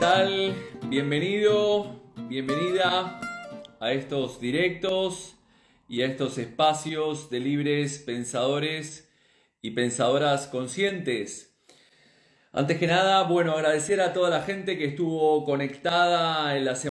Tal? Bienvenido, bienvenida a estos directos y a estos espacios de libres pensadores y pensadoras conscientes. Antes que nada, bueno, agradecer a toda la gente que estuvo conectada en la semana